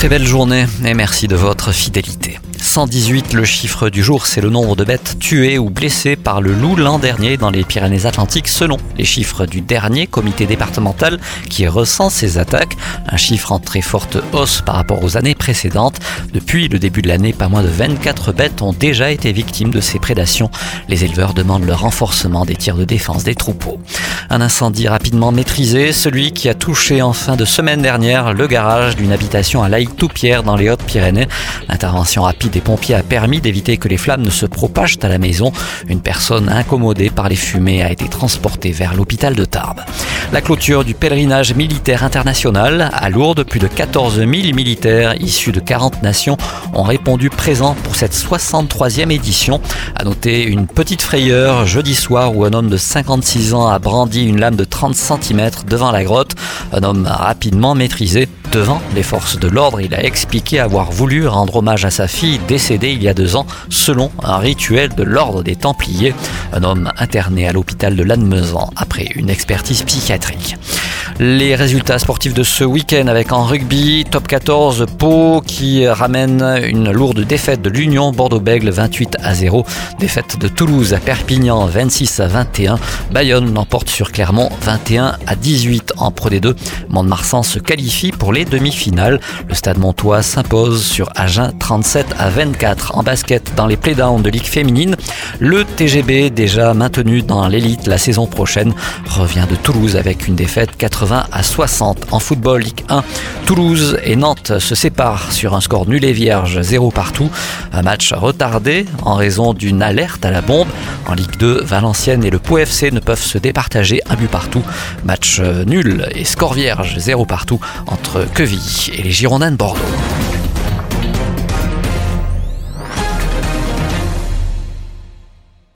Très belle journée et merci de votre fidélité. 118, le chiffre du jour, c'est le nombre de bêtes tuées ou blessées par le loup l'an dernier dans les Pyrénées-Atlantiques selon les chiffres du dernier comité départemental qui recense ces attaques. Un chiffre en très forte hausse par rapport aux années précédentes. Depuis le début de l'année, pas moins de 24 bêtes ont déjà été victimes de ces prédations. Les éleveurs demandent le renforcement des tirs de défense des troupeaux. Un incendie rapidement maîtrisé, celui qui a touché en fin de semaine dernière le garage d'une habitation à Laïc-Toupierre dans les Hautes-Pyrénées. L'intervention rapide des pompiers a permis d'éviter que les flammes ne se propagent à la maison. Une personne incommodée par les fumées a été transportée vers l'hôpital de Tarbes. La clôture du pèlerinage militaire international à Lourdes, plus de 14 000 militaires issus de 40 nations ont répondu présents pour cette 63e édition. À noter une petite frayeur jeudi soir où un homme de 56 ans a brandi une lame de 30 cm devant la grotte. Un homme rapidement maîtrisé devant les forces de l'ordre. Il a expliqué avoir voulu rendre hommage à sa fille décédée il y a deux ans selon un rituel de l'ordre des Templiers. Un homme interné à l'hôpital de Lannemezan après une expertise psychiatrique. Les résultats sportifs de ce week-end avec en rugby, top 14, Pau qui ramène une lourde défaite de l'Union Bordeaux-Bègle 28 à 0. Défaite de Toulouse à Perpignan 26 à 21. Bayonne l'emporte sur Clermont 21 à 18 en Pro D2. Mont-de-Marsan se qualifie pour les demi-finales. Le stade montois s'impose sur Agen 37 à 24 en basket dans les playdowns de Ligue féminine. Le TGB déjà maintenu dans l'élite la saison prochaine revient de Toulouse avec une défaite 80 à 60. En football, Ligue 1, Toulouse et Nantes se séparent sur un score nul et vierge, 0 partout. Un match retardé en raison d'une alerte à la bombe. En Ligue 2, Valenciennes et le Pau FC ne peuvent se départager un but partout. Match nul et score vierge, 0 partout entre Quevilly et les Girondins de Bordeaux.